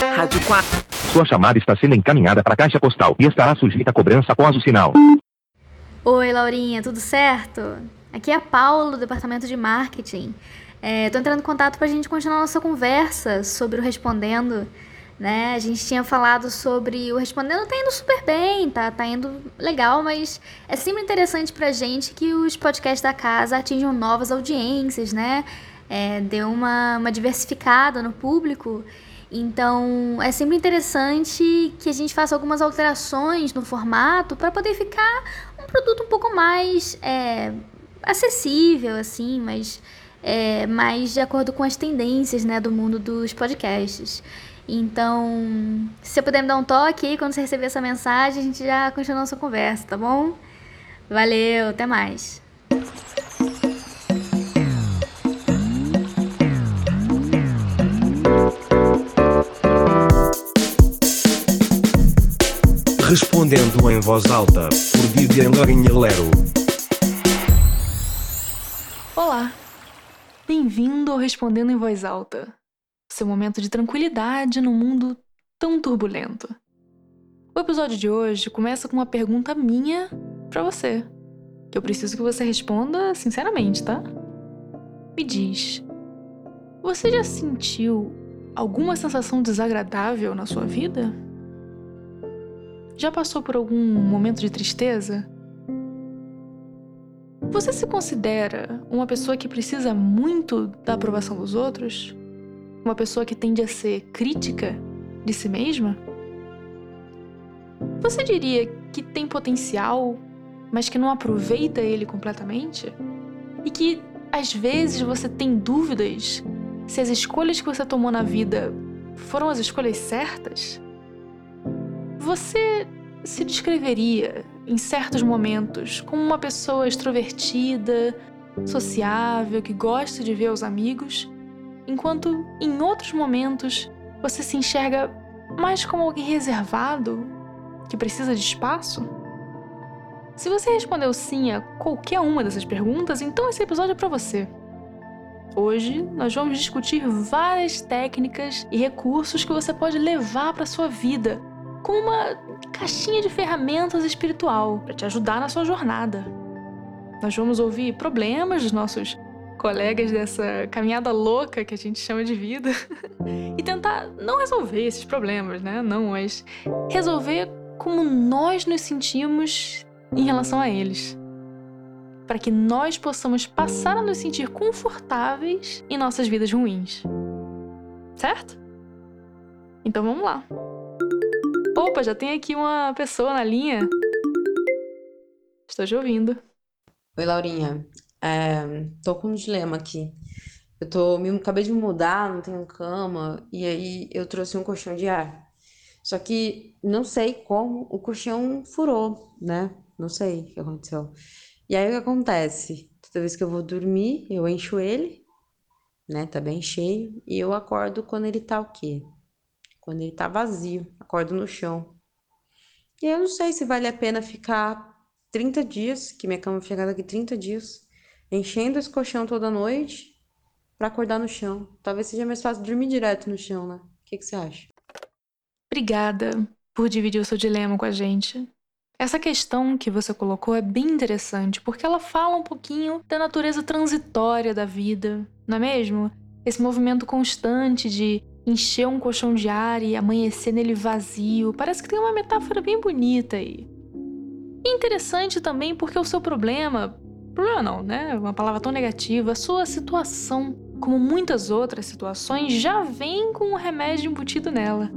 Rádio 4. Sua chamada está sendo encaminhada para a caixa postal e estará sujeita a cobrança após o sinal. Oi, Laurinha, tudo certo? Aqui é a Paula, do Departamento de Marketing. É, tô entrando em contato para a gente continuar nossa conversa sobre o Respondendo. Né? A gente tinha falado sobre o Respondendo tá indo super bem, tá, tá indo legal, mas é sempre interessante pra gente que os podcasts da casa atinjam novas audiências, né? É, deu uma, uma diversificada no público. Então, é sempre interessante que a gente faça algumas alterações no formato para poder ficar um produto um pouco mais é, acessível, assim, mas é, mais de acordo com as tendências né, do mundo dos podcasts. Então, se você puder me dar um toque aí quando você receber essa mensagem, a gente já continua a nossa conversa, tá bom? Valeu, até mais. Respondendo em voz alta, por Vivian Lero. Olá, bem-vindo ao Respondendo em Voz Alta, seu momento de tranquilidade no mundo tão turbulento. O episódio de hoje começa com uma pergunta minha para você, que eu preciso que você responda sinceramente, tá? Me diz, você já sentiu alguma sensação desagradável na sua vida? Já passou por algum momento de tristeza? Você se considera uma pessoa que precisa muito da aprovação dos outros? Uma pessoa que tende a ser crítica de si mesma? Você diria que tem potencial, mas que não aproveita ele completamente? E que às vezes você tem dúvidas se as escolhas que você tomou na vida foram as escolhas certas? Você se descreveria, em certos momentos, como uma pessoa extrovertida, sociável, que gosta de ver os amigos, enquanto em outros momentos você se enxerga mais como alguém reservado, que precisa de espaço? Se você respondeu sim a qualquer uma dessas perguntas, então esse episódio é para você. Hoje nós vamos discutir várias técnicas e recursos que você pode levar para sua vida como uma caixinha de ferramentas espiritual para te ajudar na sua jornada. Nós vamos ouvir problemas dos nossos colegas dessa caminhada louca que a gente chama de vida e tentar não resolver esses problemas, né? Não, mas resolver como nós nos sentimos em relação a eles. Para que nós possamos passar a nos sentir confortáveis em nossas vidas ruins. Certo? Então vamos lá. Opa, já tem aqui uma pessoa na linha. Estou te ouvindo. Oi, Laurinha. É, tô com um dilema aqui. Eu tô, me, acabei de mudar, não tenho cama, e aí eu trouxe um colchão de ar. Só que não sei como o colchão furou, né? Não sei o que aconteceu. E aí o que acontece? Toda vez que eu vou dormir, eu encho ele, né? Tá bem cheio, e eu acordo quando ele tá o quê? Quando ele tá vazio, acordo no chão. E eu não sei se vale a pena ficar 30 dias, que minha cama fica daqui 30 dias, enchendo esse colchão toda noite para acordar no chão. Talvez seja mais fácil dormir direto no chão, né? O que, que você acha? Obrigada por dividir o seu dilema com a gente. Essa questão que você colocou é bem interessante, porque ela fala um pouquinho da natureza transitória da vida, não é mesmo? Esse movimento constante de encher um colchão de ar e amanhecer nele vazio. Parece que tem uma metáfora bem bonita aí. Interessante também porque o seu problema, problema não, né? Uma palavra tão negativa, a sua situação, como muitas outras situações, já vem com um remédio embutido nela.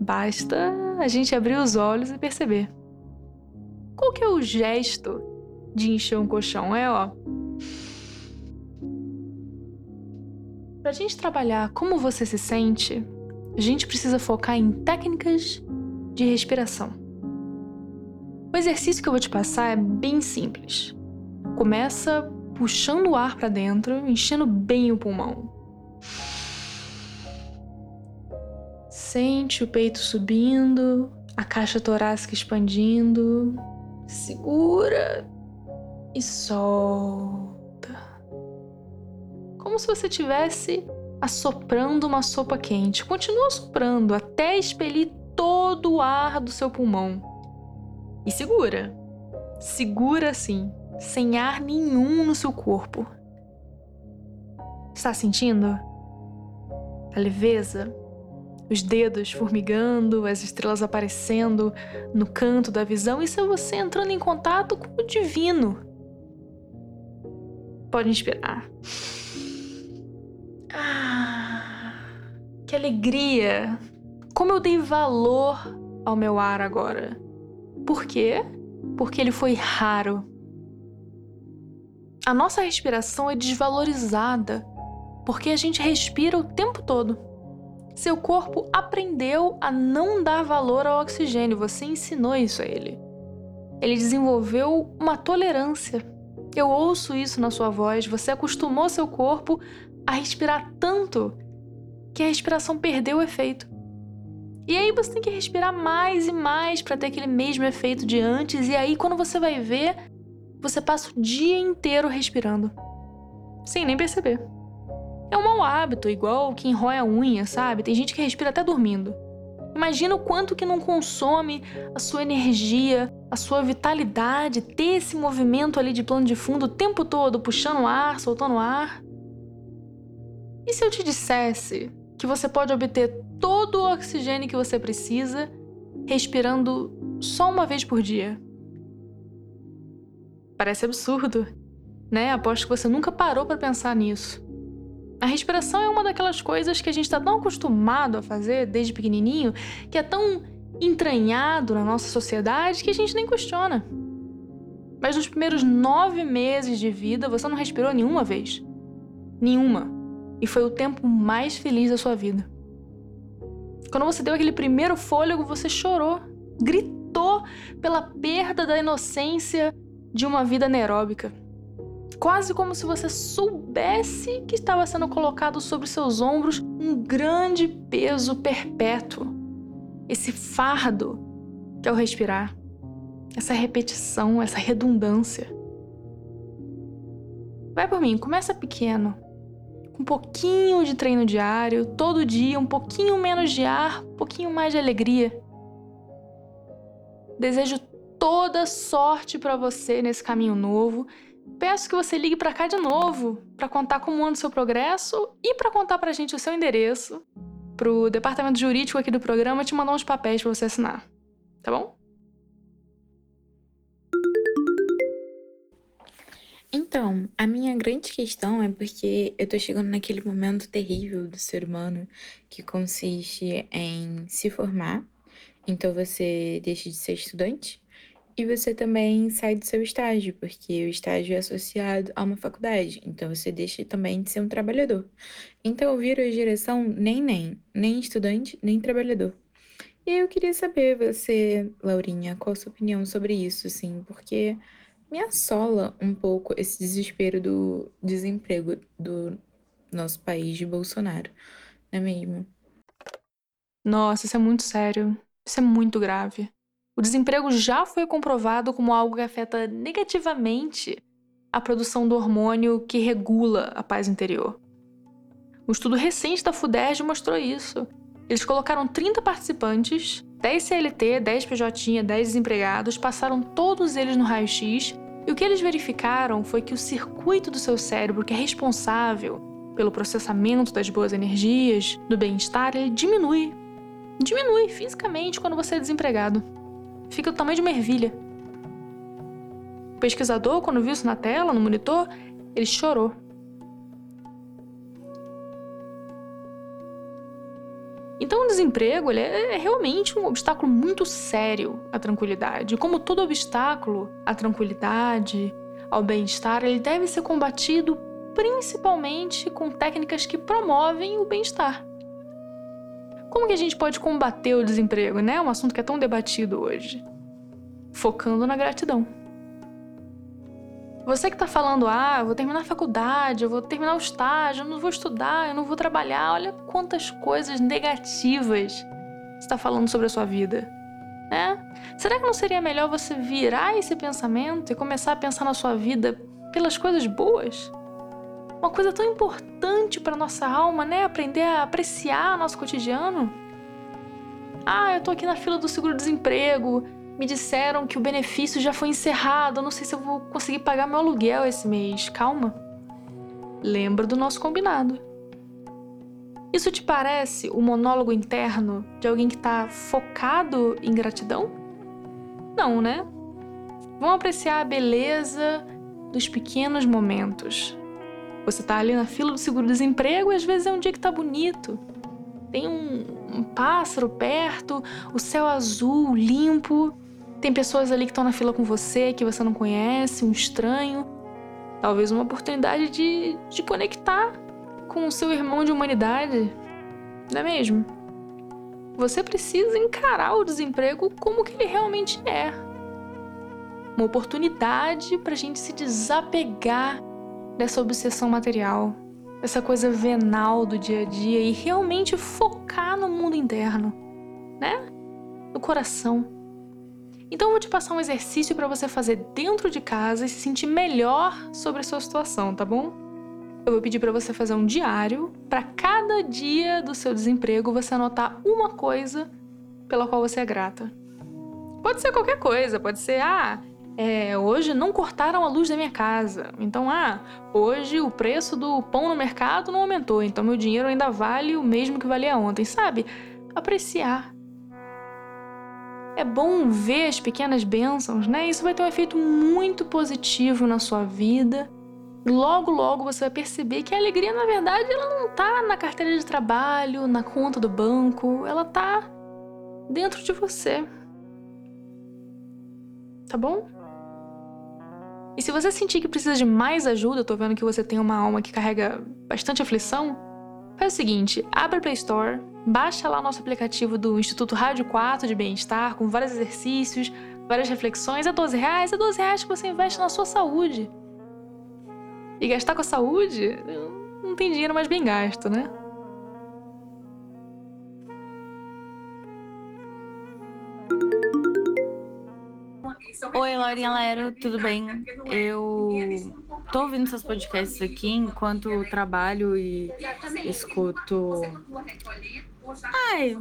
Basta a gente abrir os olhos e perceber. Qual que é o gesto de encher um colchão? É, ó, Para a gente trabalhar como você se sente, a gente precisa focar em técnicas de respiração. O exercício que eu vou te passar é bem simples. Começa puxando o ar para dentro, enchendo bem o pulmão. Sente o peito subindo, a caixa torácica expandindo. Segura e solta como se você tivesse assoprando uma sopa quente. Continua soprando até expelir todo o ar do seu pulmão. E segura. Segura assim, sem ar nenhum no seu corpo. Está sentindo? A leveza? Os dedos formigando, as estrelas aparecendo no canto da visão. Isso é você entrando em contato com o divino. Pode inspirar. Que alegria! Como eu dei valor ao meu ar agora. Por quê? Porque ele foi raro. A nossa respiração é desvalorizada porque a gente respira o tempo todo. Seu corpo aprendeu a não dar valor ao oxigênio, você ensinou isso a ele. Ele desenvolveu uma tolerância. Eu ouço isso na sua voz, você acostumou seu corpo a respirar tanto que a respiração perdeu o efeito. E aí você tem que respirar mais e mais para ter aquele mesmo efeito de antes, e aí quando você vai ver, você passa o dia inteiro respirando. Sem nem perceber. É um mau hábito, igual quem rói a unha, sabe? Tem gente que respira até dormindo. Imagina o quanto que não consome a sua energia, a sua vitalidade, ter esse movimento ali de plano de fundo o tempo todo, puxando ar, soltando ar. E se eu te dissesse que você pode obter todo o oxigênio que você precisa respirando só uma vez por dia? Parece absurdo, né? Aposto que você nunca parou para pensar nisso. A respiração é uma daquelas coisas que a gente está tão acostumado a fazer desde pequenininho, que é tão entranhado na nossa sociedade que a gente nem questiona. Mas nos primeiros nove meses de vida você não respirou nenhuma vez. Nenhuma. E foi o tempo mais feliz da sua vida. Quando você deu aquele primeiro fôlego, você chorou, gritou pela perda da inocência de uma vida anaeróbica quase como se você soubesse que estava sendo colocado sobre seus ombros um grande peso perpétuo. Esse fardo que é o respirar, essa repetição, essa redundância. Vai por mim, começa pequeno, um pouquinho de treino diário, todo dia, um pouquinho menos de ar, um pouquinho mais de alegria. Desejo toda sorte para você nesse caminho novo Peço que você ligue para cá de novo para contar como anda o seu progresso e para contar para a gente o seu endereço para o departamento jurídico aqui do programa te mandar uns papéis para você assinar. Tá bom? Então, a minha grande questão é porque eu tô chegando naquele momento terrível do ser humano que consiste em se formar, então você deixa de ser estudante e você também sai do seu estágio, porque o estágio é associado a uma faculdade, então você deixa também de ser um trabalhador. Então eu viro a direção nem nem, nem estudante, nem trabalhador. E eu queria saber, você, Laurinha, qual a sua opinião sobre isso, assim, porque me assola um pouco esse desespero do desemprego do nosso país de Bolsonaro, não é mesmo? Nossa, isso é muito sério. Isso é muito grave. O desemprego já foi comprovado como algo que afeta negativamente a produção do hormônio que regula a paz interior. Um estudo recente da FUDERJ mostrou isso. Eles colocaram 30 participantes, 10 CLT, 10 PJ, 10 desempregados, passaram todos eles no raio-x e o que eles verificaram foi que o circuito do seu cérebro, que é responsável pelo processamento das boas energias, do bem-estar, ele diminui. Diminui fisicamente quando você é desempregado fica do tamanho de uma ervilha. O pesquisador, quando viu isso na tela, no monitor, ele chorou. Então, o desemprego ele é realmente um obstáculo muito sério à tranquilidade. Como todo obstáculo à tranquilidade, ao bem-estar, ele deve ser combatido principalmente com técnicas que promovem o bem-estar. Como que a gente pode combater o desemprego, né? Um assunto que é tão debatido hoje. Focando na gratidão. Você que tá falando, ah, eu vou terminar a faculdade, eu vou terminar o estágio, eu não vou estudar, eu não vou trabalhar. Olha quantas coisas negativas você tá falando sobre a sua vida. Né? Será que não seria melhor você virar esse pensamento e começar a pensar na sua vida pelas coisas boas? Uma coisa tão importante para nossa alma, né? Aprender a apreciar nosso cotidiano. Ah, eu tô aqui na fila do seguro-desemprego. Me disseram que o benefício já foi encerrado. Eu não sei se eu vou conseguir pagar meu aluguel esse mês. Calma. Lembra do nosso combinado. Isso te parece o monólogo interno de alguém que está focado em gratidão? Não, né? Vamos apreciar a beleza dos pequenos momentos. Você tá ali na fila do seguro-desemprego e às vezes é um dia que tá bonito. Tem um, um pássaro perto, o céu azul, limpo. Tem pessoas ali que estão na fila com você que você não conhece, um estranho. Talvez uma oportunidade de, de conectar com o seu irmão de humanidade. Não é mesmo? Você precisa encarar o desemprego como que ele realmente é. Uma oportunidade para a gente se desapegar dessa obsessão material, dessa coisa venal do dia a dia e realmente focar no mundo interno, né? No coração. Então eu vou te passar um exercício para você fazer dentro de casa e se sentir melhor sobre a sua situação, tá bom? Eu vou pedir para você fazer um diário para cada dia do seu desemprego você anotar uma coisa pela qual você é grata. Pode ser qualquer coisa, pode ser ah, é, hoje não cortaram a luz da minha casa. Então, ah, hoje o preço do pão no mercado não aumentou, então meu dinheiro ainda vale o mesmo que valia ontem, sabe? Apreciar é bom ver as pequenas bênçãos, né? Isso vai ter um efeito muito positivo na sua vida. Logo, logo você vai perceber que a alegria, na verdade, ela não tá na carteira de trabalho, na conta do banco, ela tá dentro de você. Tá bom? E se você sentir que precisa de mais ajuda, tô vendo que você tem uma alma que carrega bastante aflição, faz o seguinte, abre a Play Store, baixa lá o nosso aplicativo do Instituto Rádio 4 de Bem-Estar, com vários exercícios, várias reflexões. É 12 reais, é 12 reais que você investe na sua saúde. E gastar com a saúde não tem dinheiro mais bem gasto, né? Oi, Laurinha Lero, tudo bem? Eu tô ouvindo seus podcasts aqui enquanto trabalho e escuto Ai,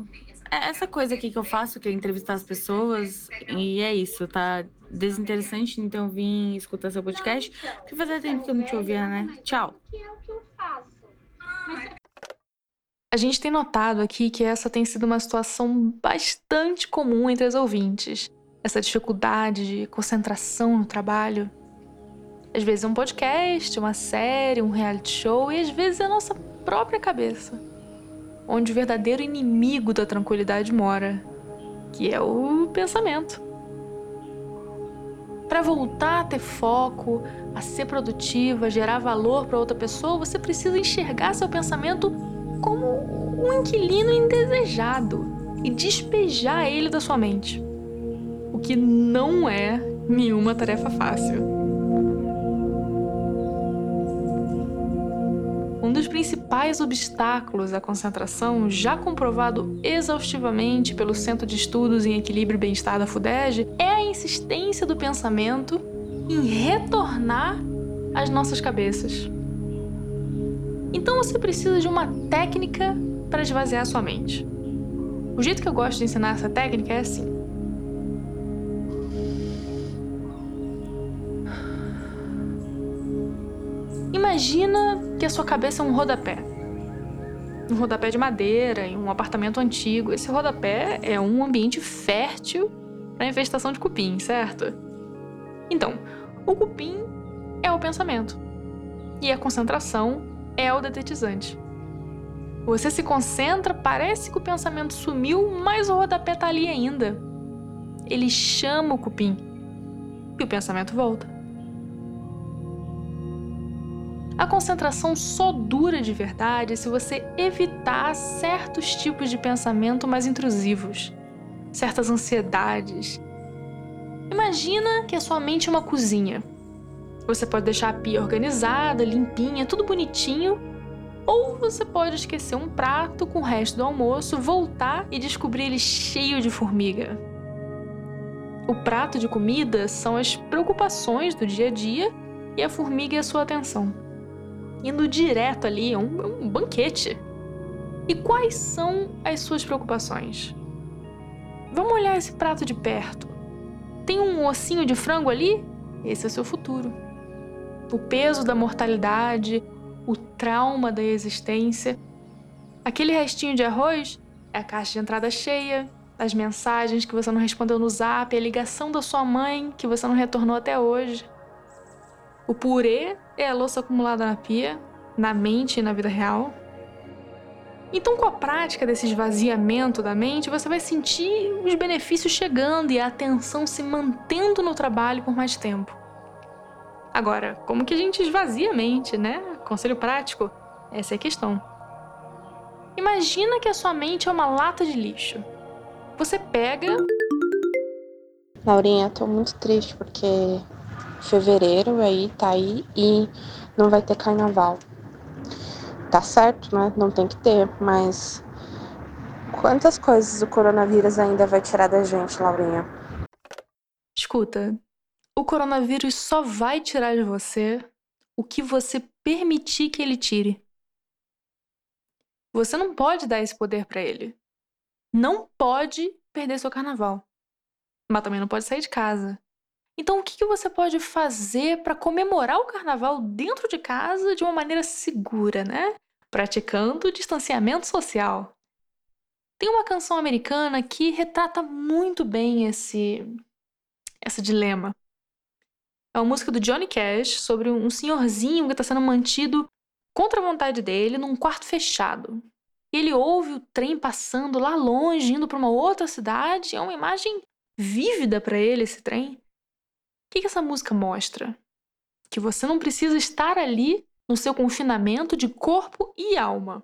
é essa coisa aqui que eu faço, que é entrevistar as pessoas, e é isso, tá desinteressante, então vim escutar seu podcast, porque fazia tempo que eu não te ouvia, né? Tchau. A gente tem notado aqui que essa tem sido uma situação bastante comum entre as ouvintes. Essa dificuldade de concentração no trabalho. Às vezes é um podcast, uma série, um reality show, e às vezes é a nossa própria cabeça onde o verdadeiro inimigo da tranquilidade mora, que é o pensamento. Para voltar a ter foco, a ser produtiva, gerar valor para outra pessoa, você precisa enxergar seu pensamento como um inquilino indesejado e despejar ele da sua mente. O que não é nenhuma tarefa fácil. Um dos principais obstáculos à concentração, já comprovado exaustivamente pelo Centro de Estudos em Equilíbrio e Bem-Estar da FUDEG, é a insistência do pensamento em retornar às nossas cabeças. Então você precisa de uma técnica para esvaziar sua mente. O jeito que eu gosto de ensinar essa técnica é assim. Imagina que a sua cabeça é um rodapé. Um rodapé de madeira em um apartamento antigo. Esse rodapé é um ambiente fértil para infestação de cupim, certo? Então, o cupim é o pensamento e a concentração é o detetizante. Você se concentra, parece que o pensamento sumiu, mas o rodapé tá ali ainda. Ele chama o cupim e o pensamento volta. A concentração só dura de verdade se você evitar certos tipos de pensamento mais intrusivos, certas ansiedades. Imagina que a sua mente é uma cozinha. Você pode deixar a pia organizada, limpinha, tudo bonitinho, ou você pode esquecer um prato com o resto do almoço, voltar e descobrir ele cheio de formiga. O prato de comida são as preocupações do dia a dia e a formiga é a sua atenção. Indo direto ali, um, um banquete. E quais são as suas preocupações? Vamos olhar esse prato de perto. Tem um ossinho de frango ali? Esse é seu futuro. O peso da mortalidade, o trauma da existência. Aquele restinho de arroz é a caixa de entrada cheia, as mensagens que você não respondeu no zap, a ligação da sua mãe que você não retornou até hoje. O purê é a louça acumulada na pia, na mente e na vida real. Então, com a prática desse esvaziamento da mente, você vai sentir os benefícios chegando e a atenção se mantendo no trabalho por mais tempo. Agora, como que a gente esvazia a mente, né? Conselho prático? Essa é a questão. Imagina que a sua mente é uma lata de lixo. Você pega. Laurinha, tô muito triste porque fevereiro aí tá aí e não vai ter carnaval. Tá certo, né? Não tem que ter, mas quantas coisas o coronavírus ainda vai tirar da gente, Laurinha? Escuta, o coronavírus só vai tirar de você o que você permitir que ele tire. Você não pode dar esse poder para ele. Não pode perder seu carnaval. Mas também não pode sair de casa. Então, o que, que você pode fazer para comemorar o carnaval dentro de casa de uma maneira segura, né? Praticando distanciamento social. Tem uma canção americana que retrata muito bem esse, esse dilema. É uma música do Johnny Cash sobre um senhorzinho que está sendo mantido contra a vontade dele num quarto fechado. Ele ouve o trem passando lá longe, indo para uma outra cidade. É uma imagem vívida para ele esse trem. Que, que essa música mostra? Que você não precisa estar ali no seu confinamento de corpo e alma.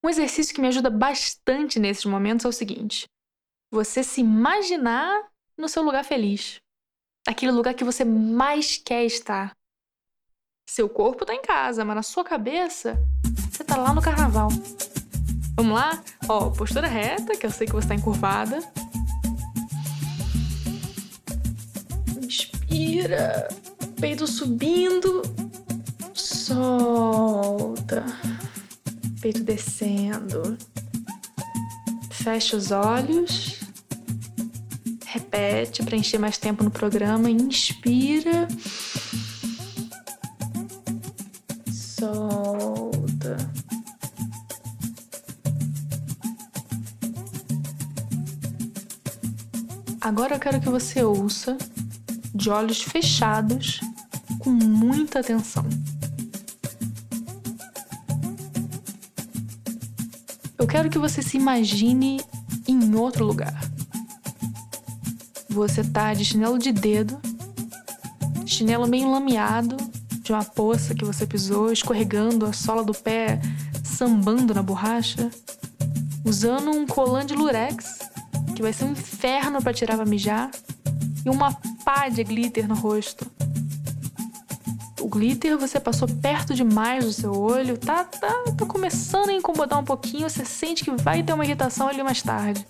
Um exercício que me ajuda bastante nesses momentos é o seguinte: você se imaginar no seu lugar feliz aquele lugar que você mais quer estar. Seu corpo tá em casa, mas na sua cabeça você tá lá no carnaval. Vamos lá? Ó, postura reta, que eu sei que você tá encurvada. Inspira, peito subindo, solta, peito descendo. Fecha os olhos repete para encher mais tempo no programa. Inspira. Solta. Agora eu quero que você ouça de olhos fechados, com muita atenção. Eu quero que você se imagine em outro lugar. Você tá de chinelo de dedo, chinelo meio lameado, de uma poça que você pisou, escorregando a sola do pé, sambando na borracha, usando um colan de lurex, que vai ser um inferno para tirar pra mijar, e uma pá de glitter no rosto. O glitter você passou perto demais do seu olho, tá, tá, tá começando a incomodar um pouquinho, você sente que vai ter uma irritação ali mais tarde.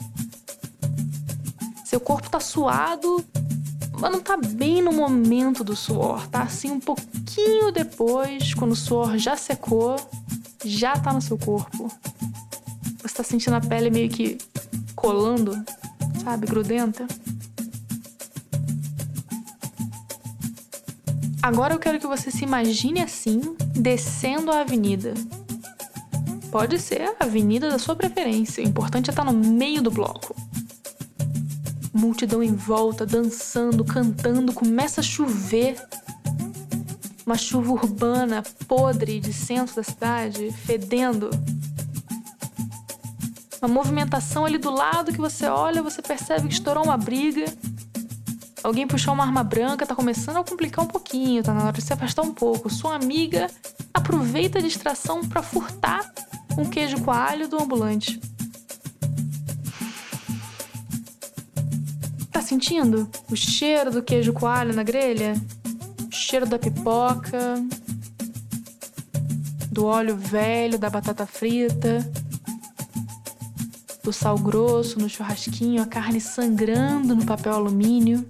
Seu corpo tá suado, mas não tá bem no momento do suor, tá assim um pouquinho depois, quando o suor já secou, já tá no seu corpo. Você tá sentindo a pele meio que colando, sabe, grudenta. Agora eu quero que você se imagine assim, descendo a avenida. Pode ser a avenida da sua preferência, o importante é estar no meio do bloco multidão em volta, dançando, cantando, começa a chover. Uma chuva urbana, podre, de centro da cidade, fedendo. Uma movimentação ali do lado que você olha, você percebe que estourou uma briga. Alguém puxou uma arma branca, tá começando a complicar um pouquinho, tá na hora de se afastar um pouco. Sua amiga aproveita a distração para furtar um queijo coalho do ambulante. sentindo? O cheiro do queijo coalho na grelha? O cheiro da pipoca? Do óleo velho da batata frita? Do sal grosso no churrasquinho, a carne sangrando no papel alumínio?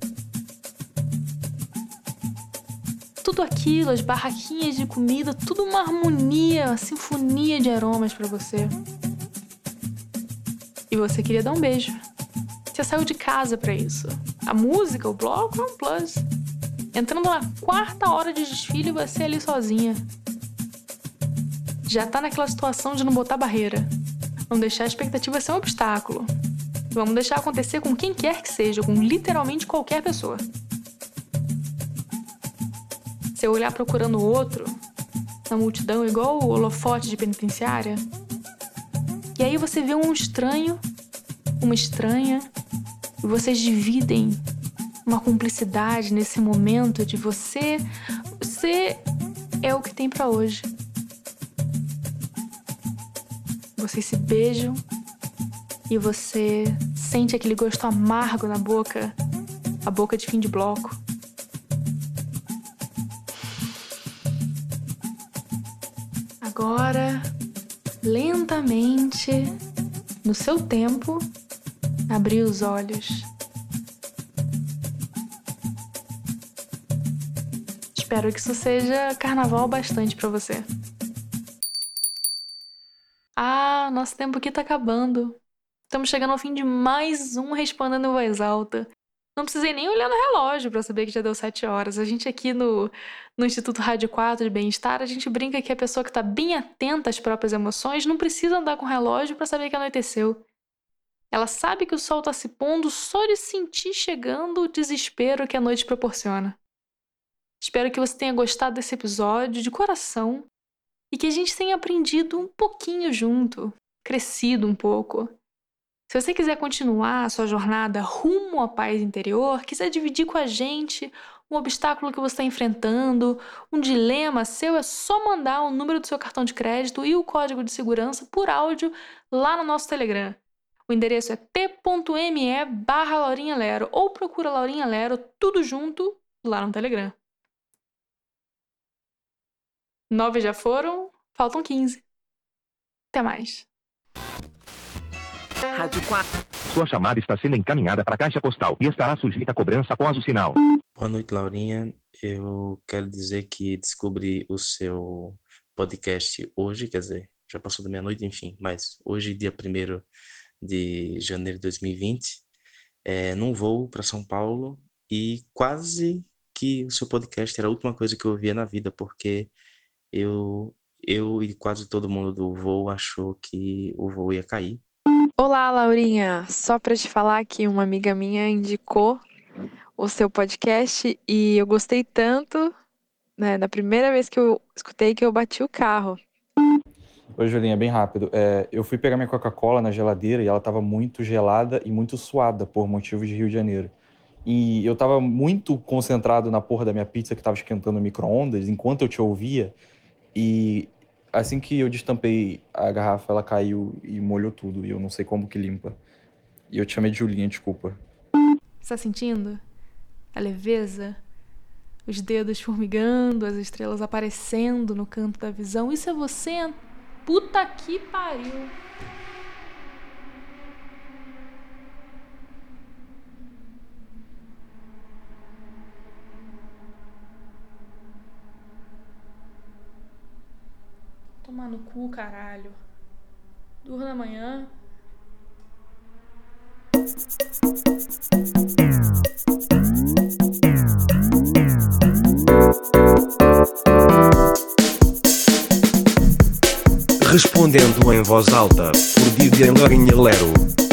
Tudo aquilo, as barraquinhas de comida, tudo uma harmonia, uma sinfonia de aromas para você. E você queria dar um beijo. Você saiu de casa para isso. A música, o bloco é um plus. Entrando na quarta hora de desfile, você ali sozinha. Já tá naquela situação de não botar barreira. Não deixar a expectativa ser um obstáculo. Vamos deixar acontecer com quem quer que seja, com literalmente qualquer pessoa. Se eu olhar procurando o outro, na multidão, igual o holofote de penitenciária, e aí você vê um estranho, uma estranha, e vocês dividem uma cumplicidade nesse momento de você, você é o que tem para hoje. Vocês se beijam e você sente aquele gosto amargo na boca, a boca de fim de bloco. Agora, lentamente, no seu tempo, abrir os olhos. Espero que isso seja carnaval bastante para você. Ah, nosso tempo aqui tá acabando. Estamos chegando ao fim de mais um Respondendo em Voz Alta. Não precisei nem olhar no relógio para saber que já deu sete horas. A gente aqui no, no Instituto Rádio 4 de Bem-Estar, a gente brinca que a pessoa que está bem atenta às próprias emoções não precisa andar com o relógio para saber que anoiteceu. Ela sabe que o sol está se pondo só de sentir chegando o desespero que a noite proporciona. Espero que você tenha gostado desse episódio de coração e que a gente tenha aprendido um pouquinho junto, crescido um pouco. Se você quiser continuar a sua jornada rumo à paz interior, quiser dividir com a gente um obstáculo que você está enfrentando, um dilema seu, é só mandar o número do seu cartão de crédito e o código de segurança por áudio lá no nosso Telegram. O endereço é t.me barra Laurinha Lero ou procura Laurinha Lero tudo junto lá no Telegram. Nove já foram, faltam quinze. Até mais. Rádio 4. Sua chamada está sendo encaminhada para a caixa postal e estará sujeita a cobrança após o sinal. Boa noite, Laurinha. Eu quero dizer que descobri o seu podcast hoje, quer dizer, já passou da meia-noite, enfim, mas hoje, dia 1 de janeiro de 2020, é, num voo para São Paulo e quase que o seu podcast era a última coisa que eu ouvia na vida, porque eu, eu e quase todo mundo do voo achou que o voo ia cair Olá, Laurinha. Só para te falar que uma amiga minha indicou o seu podcast e eu gostei tanto, né, da primeira vez que eu escutei que eu bati o carro. Oi, Julinha, bem rápido. É, eu fui pegar minha Coca-Cola na geladeira e ela estava muito gelada e muito suada por motivos de Rio de Janeiro. E eu estava muito concentrado na porra da minha pizza que estava esquentando no micro-ondas enquanto eu te ouvia. E assim que eu destampei a garrafa, ela caiu e molhou tudo. E eu não sei como que limpa. E eu te chamei de Julinha, desculpa. Está sentindo? A leveza? Os dedos formigando, as estrelas aparecendo no canto da visão. Isso é você? Puta que pariu! Tomar no cu, caralho. Durma amanhã. Respondendo em voz alta, por Vivian Lourinha Lero.